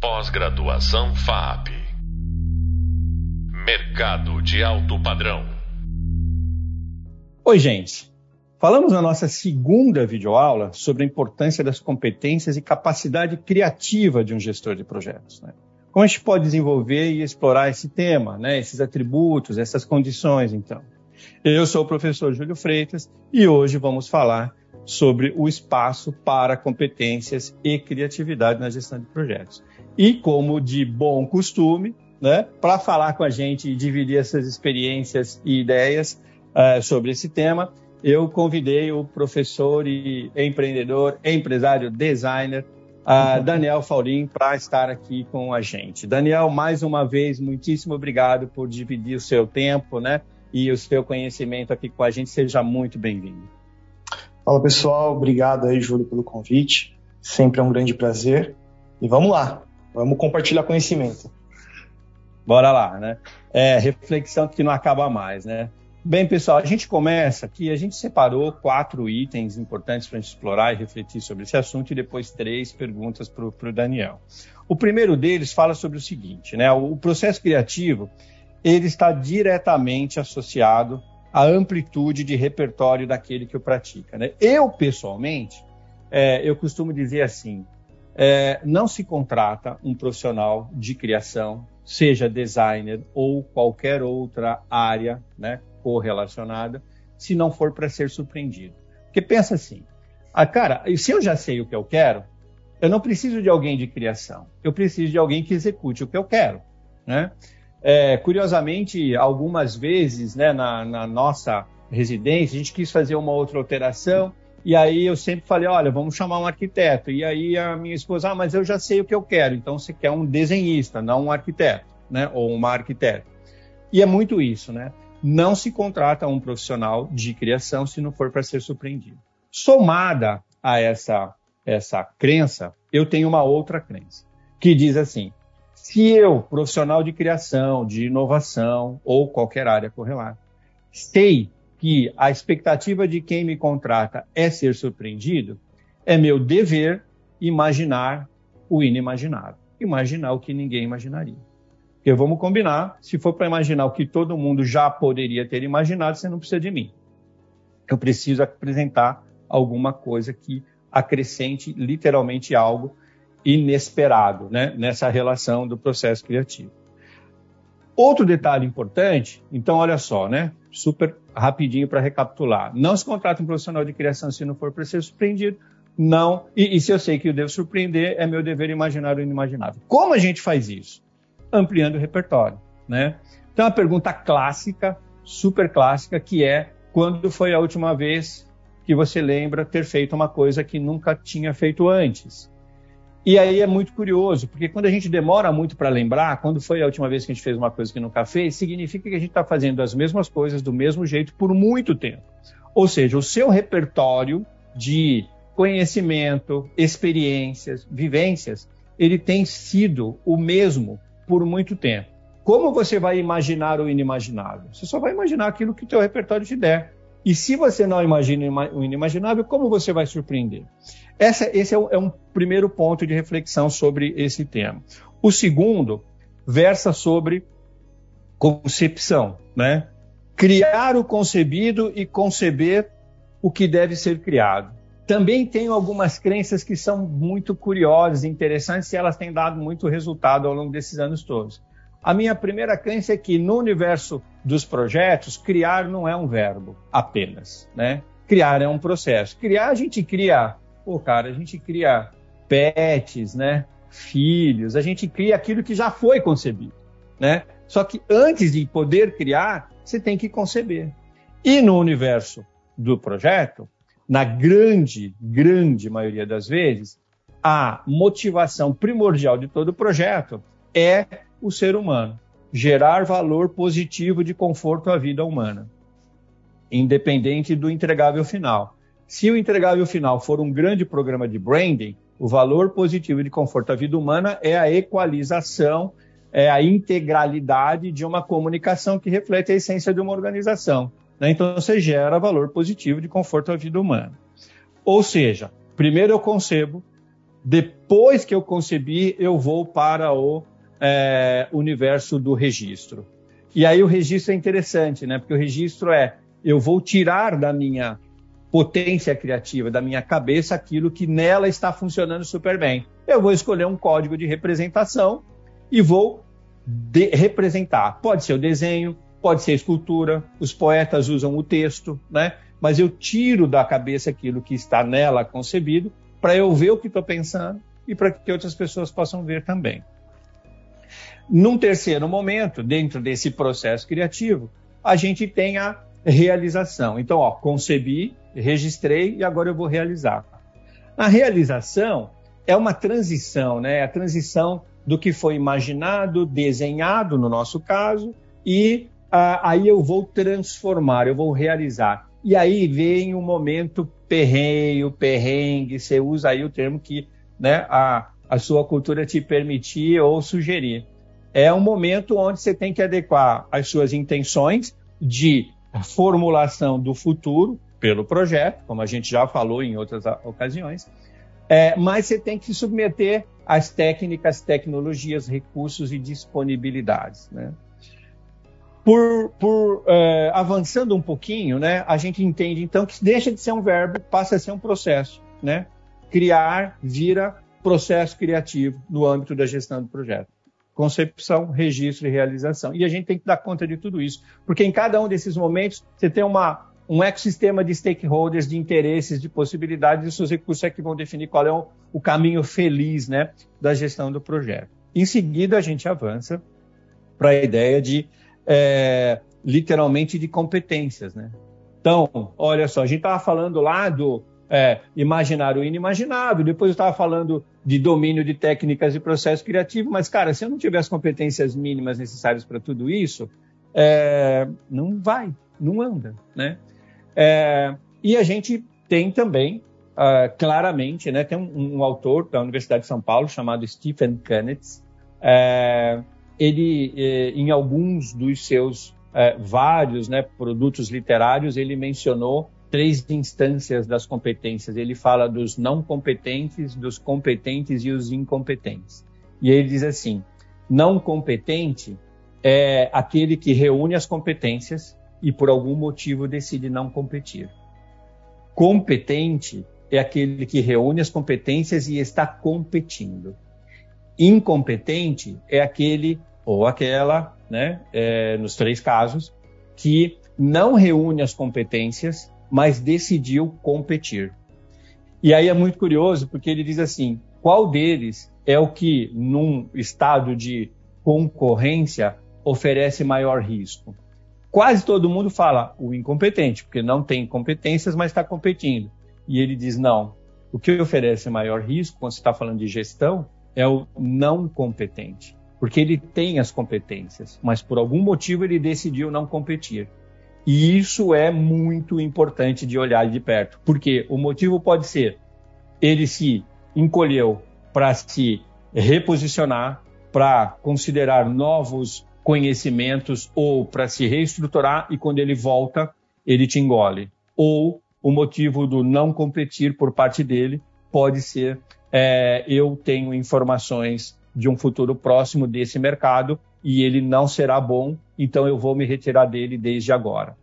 Pós-graduação FAP. Mercado de alto padrão. Oi, gente. Falamos na nossa segunda videoaula sobre a importância das competências e capacidade criativa de um gestor de projetos. Né? Como a gente pode desenvolver e explorar esse tema, né? esses atributos, essas condições, então. Eu sou o professor Júlio Freitas e hoje vamos falar sobre o espaço para competências e criatividade na gestão de projetos. E como de bom costume, né, para falar com a gente e dividir essas experiências e ideias uh, sobre esse tema, eu convidei o professor e empreendedor, empresário, designer, uh, Daniel Faurin, para estar aqui com a gente. Daniel, mais uma vez, muitíssimo obrigado por dividir o seu tempo, né? E o seu conhecimento aqui com a gente. Seja muito bem-vindo. Fala pessoal, obrigado aí, Júlio, pelo convite. Sempre é um grande prazer. E vamos lá, vamos compartilhar conhecimento. Bora lá, né? É, reflexão que não acaba mais, né? Bem, pessoal, a gente começa aqui, a gente separou quatro itens importantes para a gente explorar e refletir sobre esse assunto e depois três perguntas para o Daniel. O primeiro deles fala sobre o seguinte, né? O processo criativo, ele está diretamente associado a amplitude de repertório daquele que o pratica. Né? Eu, pessoalmente, é, eu costumo dizer assim, é, não se contrata um profissional de criação, seja designer ou qualquer outra área né, correlacionada, se não for para ser surpreendido. Porque pensa assim, ah, cara, se eu já sei o que eu quero, eu não preciso de alguém de criação, eu preciso de alguém que execute o que eu quero. Né? É, curiosamente, algumas vezes, né, na, na, nossa residência, a gente quis fazer uma outra alteração, e aí eu sempre falei, olha, vamos chamar um arquiteto. E aí a minha esposa, ah, mas eu já sei o que eu quero, então você quer um desenhista, não um arquiteto, né, ou uma arquiteta. E é muito isso, né? Não se contrata um profissional de criação se não for para ser surpreendido. Somada a essa, essa crença, eu tenho uma outra crença, que diz assim, se eu, profissional de criação, de inovação ou qualquer área correlata, sei que a expectativa de quem me contrata é ser surpreendido, é meu dever imaginar o inimaginável. Imaginar o que ninguém imaginaria. Porque vamos combinar, se for para imaginar o que todo mundo já poderia ter imaginado, você não precisa de mim. Eu preciso apresentar alguma coisa que acrescente literalmente algo inesperado né, nessa relação do processo criativo. Outro detalhe importante, então olha só, né? Super rapidinho para recapitular. Não se contrata um profissional de criação se não for para ser surpreendido. Não. E, e, se eu sei que eu devo surpreender, é meu dever imaginar o inimaginável. Como a gente faz isso? Ampliando o repertório, né? Então a pergunta clássica, super clássica, que é quando foi a última vez que você lembra ter feito uma coisa que nunca tinha feito antes? E aí é muito curioso, porque quando a gente demora muito para lembrar, quando foi a última vez que a gente fez uma coisa que nunca fez, significa que a gente está fazendo as mesmas coisas do mesmo jeito por muito tempo. Ou seja, o seu repertório de conhecimento, experiências, vivências, ele tem sido o mesmo por muito tempo. Como você vai imaginar o inimaginável? Você só vai imaginar aquilo que o teu repertório te der. E se você não imagina o inimaginável, como você vai surpreender? Essa, esse é, é um primeiro ponto de reflexão sobre esse tema. O segundo versa sobre concepção, né? Criar o concebido e conceber o que deve ser criado. Também tenho algumas crenças que são muito curiosas interessantes e elas têm dado muito resultado ao longo desses anos todos. A minha primeira crença é que no universo dos projetos, criar não é um verbo apenas, né? Criar é um processo. Criar, a gente cria Pô, cara, a gente cria pets, né? Filhos, a gente cria aquilo que já foi concebido, né? Só que antes de poder criar, você tem que conceber. E no universo do projeto, na grande, grande maioria das vezes, a motivação primordial de todo projeto é o ser humano. Gerar valor positivo de conforto à vida humana, independente do entregável final. Se o entregável final for um grande programa de branding, o valor positivo de conforto à vida humana é a equalização, é a integralidade de uma comunicação que reflete a essência de uma organização. Né? Então, você gera valor positivo de conforto à vida humana. Ou seja, primeiro eu concebo, Depois que eu concebi, eu vou para o é, universo do registro. E aí o registro é interessante, né? Porque o registro é eu vou tirar da minha potência criativa, da minha cabeça, aquilo que nela está funcionando super bem. Eu vou escolher um código de representação e vou representar. Pode ser o desenho, pode ser a escultura, os poetas usam o texto, né? Mas eu tiro da cabeça aquilo que está nela concebido para eu ver o que estou pensando e para que outras pessoas possam ver também. Num terceiro momento, dentro desse processo criativo, a gente tem a realização. Então, ó, concebi, registrei e agora eu vou realizar. A realização é uma transição, né? É a transição do que foi imaginado, desenhado, no nosso caso, e ah, aí eu vou transformar, eu vou realizar. E aí vem o momento perreio, perrengue, você usa aí o termo que né, a, a sua cultura te permitir ou sugerir. É um momento onde você tem que adequar as suas intenções de formulação do futuro pelo projeto, como a gente já falou em outras ocasiões, é, mas você tem que se submeter às técnicas, tecnologias, recursos e disponibilidades. Né? Por, por é, avançando um pouquinho, né, a gente entende então que deixa de ser um verbo, passa a ser um processo. Né? Criar vira processo criativo no âmbito da gestão do projeto concepção, registro e realização. E a gente tem que dar conta de tudo isso, porque em cada um desses momentos você tem uma, um ecossistema de stakeholders, de interesses, de possibilidades, e seus recursos é que vão definir qual é o, o caminho feliz né, da gestão do projeto. Em seguida, a gente avança para a ideia de, é, literalmente, de competências. Né? Então, olha só, a gente estava falando lá do é, o inimaginável. Depois eu estava falando de domínio de técnicas e processo criativo, mas, cara, se eu não tiver as competências mínimas necessárias para tudo isso, é, não vai, não anda, né? É, e a gente tem também, uh, claramente, né, tem um, um, autor da Universidade de São Paulo chamado Stephen Kanitz, é, ele, é, em alguns dos seus é, vários né, produtos literários, ele mencionou três instâncias das competências. Ele fala dos não competentes, dos competentes e os incompetentes. E ele diz assim: não competente é aquele que reúne as competências e por algum motivo decide não competir. Competente é aquele que reúne as competências e está competindo. Incompetente é aquele ou aquela, né, é, nos três casos, que não reúne as competências mas decidiu competir. E aí é muito curioso, porque ele diz assim: qual deles é o que, num estado de concorrência, oferece maior risco? Quase todo mundo fala o incompetente, porque não tem competências, mas está competindo. E ele diz: não, o que oferece maior risco, quando você está falando de gestão, é o não competente. Porque ele tem as competências, mas por algum motivo ele decidiu não competir. E isso é muito importante de olhar de perto, porque o motivo pode ser ele se encolheu para se reposicionar, para considerar novos conhecimentos ou para se reestruturar e quando ele volta, ele te engole. Ou o motivo do não competir por parte dele pode ser é, eu tenho informações de um futuro próximo desse mercado e ele não será bom, então eu vou me retirar dele desde agora.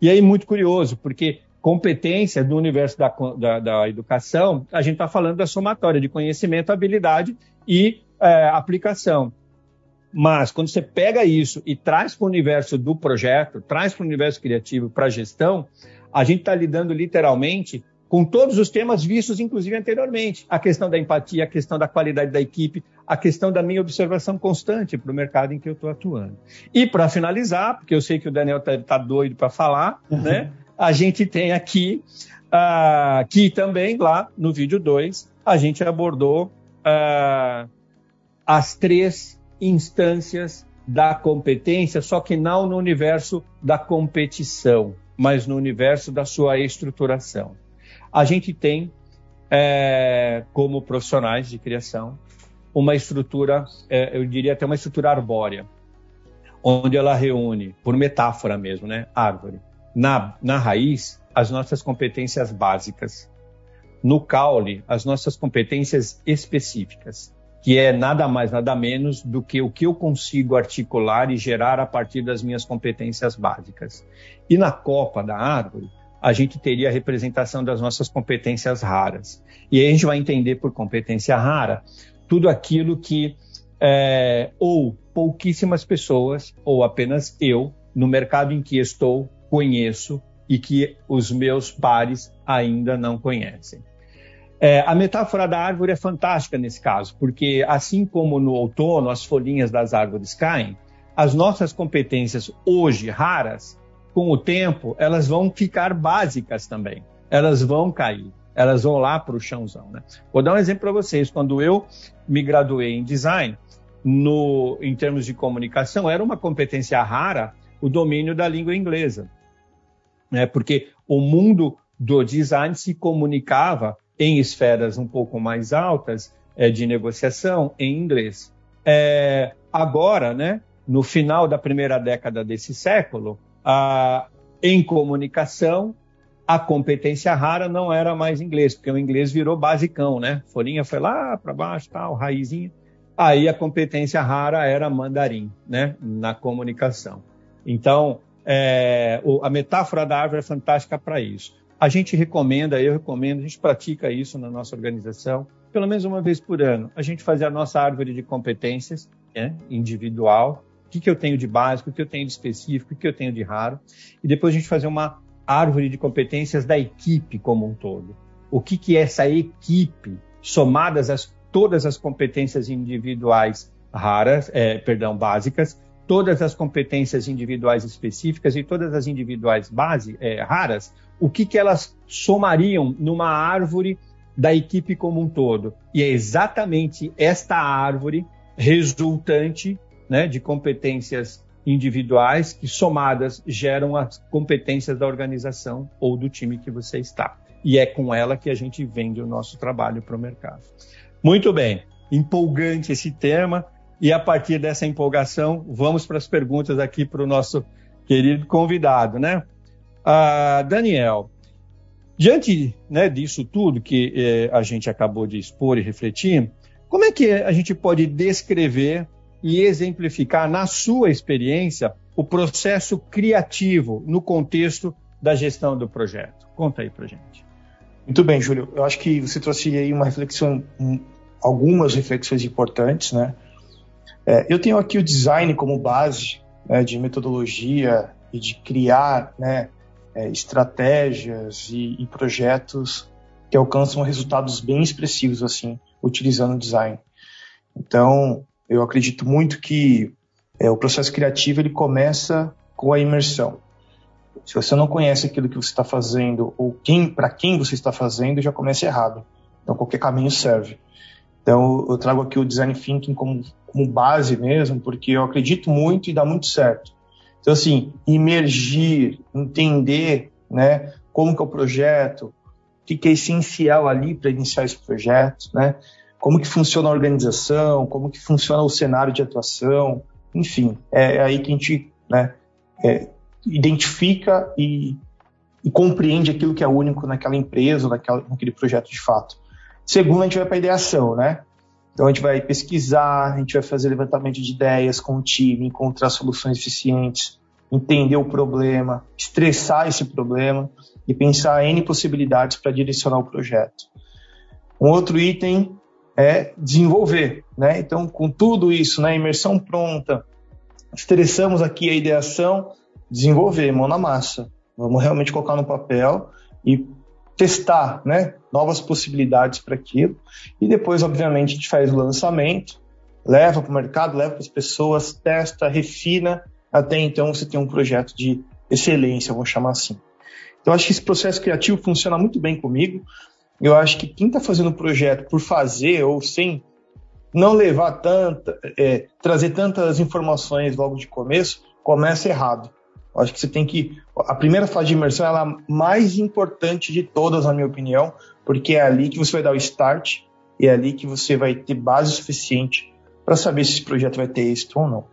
E aí, muito curioso, porque competência do universo da, da, da educação, a gente está falando da somatória de conhecimento, habilidade e é, aplicação. Mas quando você pega isso e traz para o universo do projeto, traz para o universo criativo, para a gestão, a gente está lidando literalmente com todos os temas vistos, inclusive anteriormente. A questão da empatia, a questão da qualidade da equipe, a questão da minha observação constante para o mercado em que eu estou atuando. E para finalizar, porque eu sei que o Daniel está tá doido para falar, uhum. né? A gente tem aqui, uh, que também lá no vídeo 2, a gente abordou uh, as três instâncias da competência, só que não no universo da competição, mas no universo da sua estruturação a gente tem, é, como profissionais de criação, uma estrutura, é, eu diria até uma estrutura arbórea, onde ela reúne, por metáfora mesmo, né, árvore, na, na raiz, as nossas competências básicas. no caule as nossas competências específicas, que é nada mais, nada menos do que o que eu consigo articular e gerar a partir das minhas competências básicas. E na copa da árvore, a gente teria a representação das nossas competências raras. E aí a gente vai entender por competência rara tudo aquilo que é, ou pouquíssimas pessoas, ou apenas eu, no mercado em que estou, conheço e que os meus pares ainda não conhecem. É, a metáfora da árvore é fantástica nesse caso, porque assim como no outono as folhinhas das árvores caem, as nossas competências hoje raras, com o tempo, elas vão ficar básicas também. Elas vão cair, elas vão lá para o chãozão. Né? Vou dar um exemplo para vocês. Quando eu me graduei em design, no, em termos de comunicação, era uma competência rara o domínio da língua inglesa. Né? Porque o mundo do design se comunicava em esferas um pouco mais altas é, de negociação em inglês. É, agora, né, no final da primeira década desse século, em comunicação, a competência rara não era mais inglês, porque o inglês virou basicão, né? Folhinha foi lá para baixo, tal, raizinha. Aí a competência rara era mandarim, né? Na comunicação. Então, é, a metáfora da árvore é fantástica para isso. A gente recomenda, eu recomendo, a gente pratica isso na nossa organização, pelo menos uma vez por ano. A gente fazer a nossa árvore de competências né, individual, que, que eu tenho de básico, o que eu tenho de específico, o que eu tenho de raro, e depois a gente fazer uma árvore de competências da equipe como um todo. O que, que essa equipe, somadas as, todas as competências individuais raras, é, perdão, básicas, todas as competências individuais específicas e todas as individuais base, é, raras, o que, que elas somariam numa árvore da equipe como um todo. E é exatamente esta árvore resultante né, de competências individuais que somadas geram as competências da organização ou do time que você está. E é com ela que a gente vende o nosso trabalho para o mercado. Muito bem, empolgante esse tema. E a partir dessa empolgação, vamos para as perguntas aqui para o nosso querido convidado, né? Ah, Daniel, diante né, disso tudo que eh, a gente acabou de expor e refletir, como é que a gente pode descrever e exemplificar, na sua experiência, o processo criativo no contexto da gestão do projeto? Conta aí para gente. Muito bem, Júlio. Eu acho que você trouxe aí uma reflexão, algumas reflexões importantes, né? É, eu tenho aqui o design como base né, de metodologia e de criar né, é, estratégias e, e, projetos que alcançam resultados bem expressivos assim, utilizando o design. Então, eu acredito muito que é, o processo criativo ele começa com a imersão. Se você não conhece aquilo que você está fazendo ou quem para quem você está fazendo, já começa errado. Então, qualquer caminho serve. Então, eu trago aqui o design thinking como, como base mesmo, porque eu acredito muito e dá muito certo. Então, assim, imergir, entender, né, como que é o projeto, o que, que é essencial ali para iniciar esse projeto, né, como que funciona a organização, como que funciona o cenário de atuação, enfim, é, é aí que a gente, né, é, identifica e, e, compreende aquilo que é único naquela empresa, naquela, naquele projeto de fato. Segundo, a gente vai para a ideação, né? Então a gente vai pesquisar, a gente vai fazer levantamento de ideias com o time, encontrar soluções eficientes, entender o problema, estressar esse problema e pensar em possibilidades para direcionar o projeto. Um outro item é desenvolver, né? Então, com tudo isso, né, imersão pronta, estressamos aqui a ideação, desenvolver, mão na massa. Vamos realmente colocar no papel e testar né, novas possibilidades para aquilo. E depois, obviamente, a gente faz o lançamento, leva para o mercado, leva para as pessoas, testa, refina, até então você tem um projeto de excelência, vamos chamar assim. Então, acho que esse processo criativo funciona muito bem comigo. Eu acho que quem está fazendo o projeto por fazer ou sem não levar tanta, é, trazer tantas informações logo de começo, começa errado. Eu acho que você tem que. A primeira fase de imersão é a mais importante de todas, na minha opinião, porque é ali que você vai dar o start e é ali que você vai ter base suficiente para saber se esse projeto vai ter êxito ou não.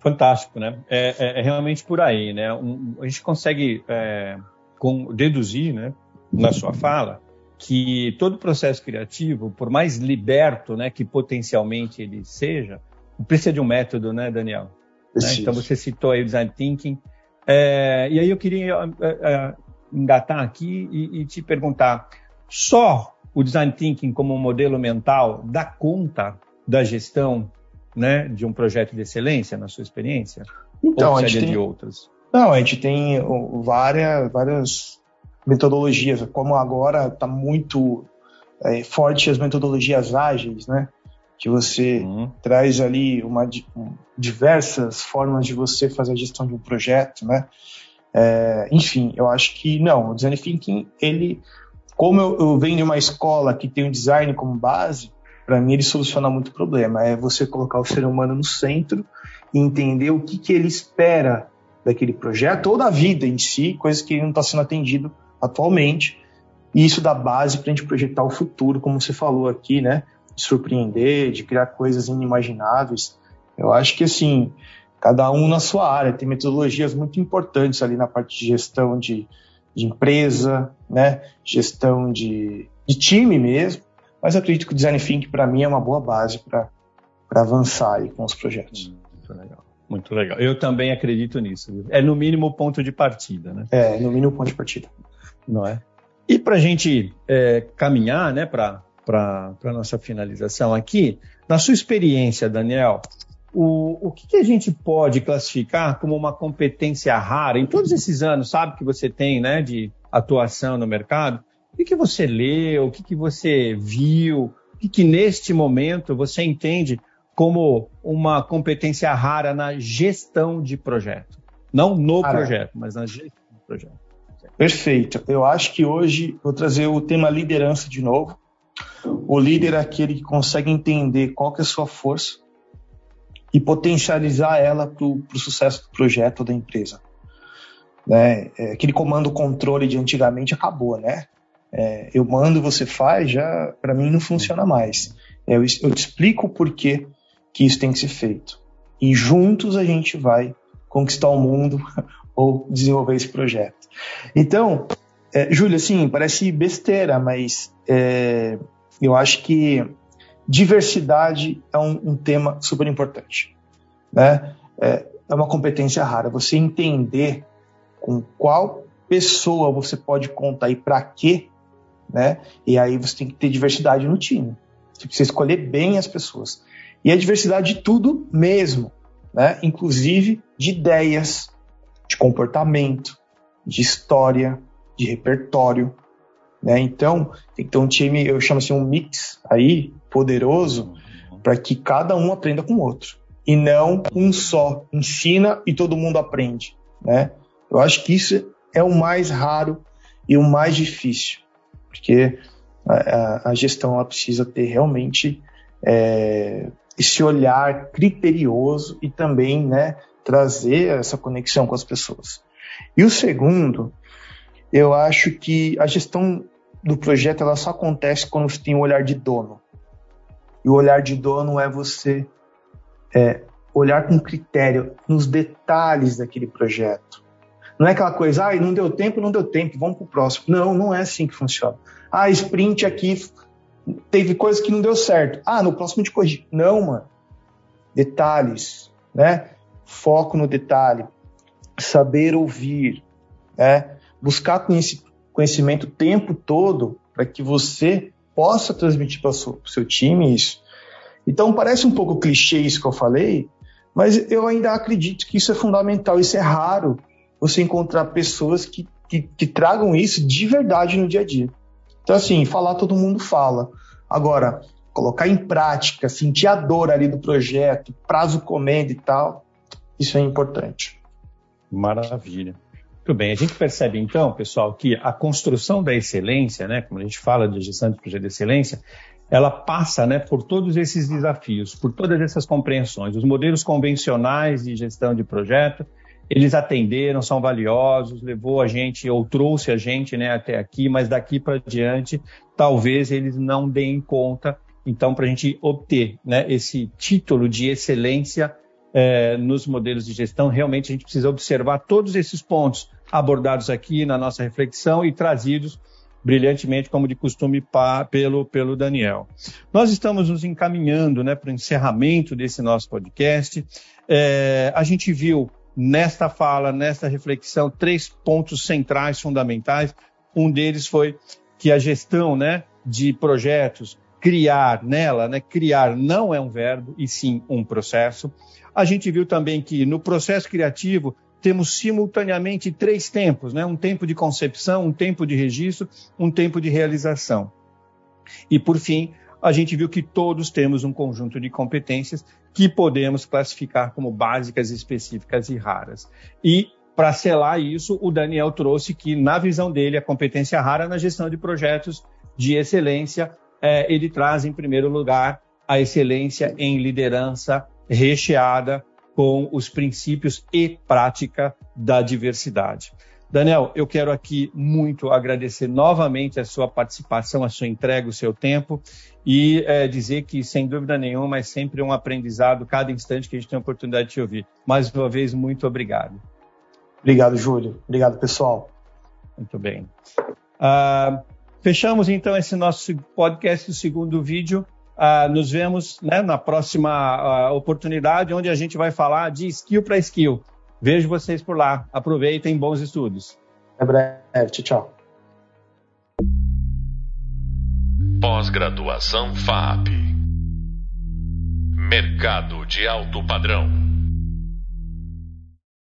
Fantástico, né? É, é, é realmente por aí, né? Um, a gente consegue é, com, deduzir, né? na sua fala que todo processo criativo, por mais liberto né, que potencialmente ele seja, precisa de um método, né, Daniel? Né? Então você citou aí o design thinking. É, e aí eu queria é, é, engatar aqui e, e, te perguntar: só o design thinking como um modelo mental dá conta da gestão né, de um projeto de excelência, na sua experiência? Então, Ou a gente tem... de outras? Não, a gente tem várias, várias metodologias, como agora está muito é, forte as metodologias ágeis, né? Que você uhum. traz ali uma, diversas formas de você fazer a gestão de um projeto, né? É, enfim, eu acho que não, o design thinking, ele, como eu, eu venho de uma escola que tem o design como base, para mim ele soluciona muito problema. É você colocar o ser humano no centro e entender o que, que ele espera daquele projeto ou da vida em si, coisas que não está sendo atendido atualmente. E isso dá base para a gente projetar o futuro, como você falou aqui, né? De surpreender, de criar coisas inimagináveis. Eu acho que assim, cada um na sua área, tem metodologias muito importantes ali na parte de gestão de, de empresa, né? Gestão de, de time mesmo. Mas eu acredito que o design thinking para mim é uma boa base para avançar aí com os projetos. Muito legal. Muito legal. Eu também acredito nisso. É no mínimo ponto de partida, né? É, no mínimo ponto de partida. Não é? E para a gente é, caminhar né, para a nossa finalização aqui, na sua experiência, Daniel, o, o que, que, a gente pode classificar como uma competência rara em todos esses anos, sabe, que você tem né, de atuação no mercado? O que, que você leu, o que, que você viu, o que, que neste momento você entende como uma competência rara na gestão de projeto? Não no projeto, mas na gestão do projeto. Perfeito. Eu acho que hoje vou trazer o tema liderança de novo. O líder é aquele que consegue entender qual que é a sua força e potencializar ela para o sucesso do projeto ou da empresa. Né? É, aquele comando controle de antigamente acabou, né? É, eu mando, você faz, já para mim não funciona mais. Eu, eu te explico o porquê que isso tem que ser feito. E juntos a gente vai conquistar o mundo ou desenvolver esse projeto. Então, é, Júlio, assim, parece besteira, mas é, eu acho que diversidade é um, um tema super importante. Né? É, é uma competência rara. Você entender com qual pessoa você pode contar e para quê, né? E aí você tem que ter diversidade no time. Você precisa escolher bem as pessoas. E a diversidade de tudo mesmo, né? Inclusive de ideias, de comportamento, de história, de repertório. Né? Então, tem que ter um time, eu chamo assim, um mix aí, poderoso, para que cada um aprenda com o outro. E não um só ensina e todo mundo aprende. Né? Eu acho que isso é o mais raro e o mais difícil, porque a, a gestão ela precisa ter realmente é, esse olhar criterioso e também né, trazer essa conexão com as pessoas. E o segundo, eu acho que a gestão do projeto ela só acontece quando você tem o um olhar de dono. E o olhar de dono é você é, olhar com critério nos detalhes daquele projeto. Não é aquela coisa, ah, não deu tempo, não deu tempo, vamos para o próximo. Não, não é assim que funciona. Ah, sprint aqui teve coisa que não deu certo. Ah, no próximo de corrigir. Não, mano. Detalhes, né? Foco no detalhe, saber ouvir, né? buscar conhecimento o tempo todo para que você possa transmitir para o seu, time isso. Então parece um pouco clichê isso que eu falei, mas eu ainda acredito que isso é fundamental, isso é raro você encontrar pessoas que, que, que tragam isso de verdade no dia a dia. Então assim, falar todo mundo fala. Agora, colocar em prática, sentir a dor ali do projeto, prazo comendo e tal, isso é importante. Maravilha. Muito bem, a gente percebe então, pessoal, que a construção da excelência, né, como a gente fala de gestão de projeto de excelência, ela passa né, por todos esses desafios, por todas essas compreensões. Os modelos convencionais de gestão de projeto, eles atenderam, são valiosos, levou a gente ou trouxe a gente né, até aqui, mas daqui para diante, talvez eles não deem conta. Então, para a gente obter né, esse título de excelência é, nos modelos de gestão, realmente a gente precisa observar todos esses pontos abordados aqui na nossa reflexão e trazidos brilhantemente, como de costume, pa, pelo, pelo Daniel. Nós estamos nos encaminhando né, para o encerramento desse nosso podcast. É, a gente viu nesta fala, nesta reflexão, três pontos centrais, fundamentais. Um deles foi que a gestão né, de projetos, criar nela, né, criar não é um verbo, e sim um processo. A gente viu também que no processo criativo temos simultaneamente três tempos, né? um tempo de concepção, um tempo de registro, um tempo de realização. E, por fim, a gente viu que todos temos um conjunto de competências que podemos classificar como básicas, específicas e raras. E, para selar isso, o Daniel trouxe que, na visão dele, a competência rara na gestão de projetos de excelência, é, ele traz, em primeiro lugar, a excelência em liderança recheada com os princípios e prática da diversidade. Daniel, eu quero aqui muito agradecer novamente a sua participação, a sua entrega, o seu tempo e é, dizer que, sem dúvida nenhuma, é sempre um aprendizado cada instante que a gente tem a oportunidade de te ouvir. Mais uma vez, muito obrigado. Obrigado, Júlio. Obrigado, pessoal. Muito bem. Uh, fechamos então esse nosso podcast, o segundo vídeo. Uh, nos vemos né, na próxima uh, oportunidade, onde a gente vai falar de skill para skill. Vejo vocês por lá. Aproveitem, bons estudos. Até breve. Tchau, tchau. Pós-graduação FAP. Mercado de alto padrão.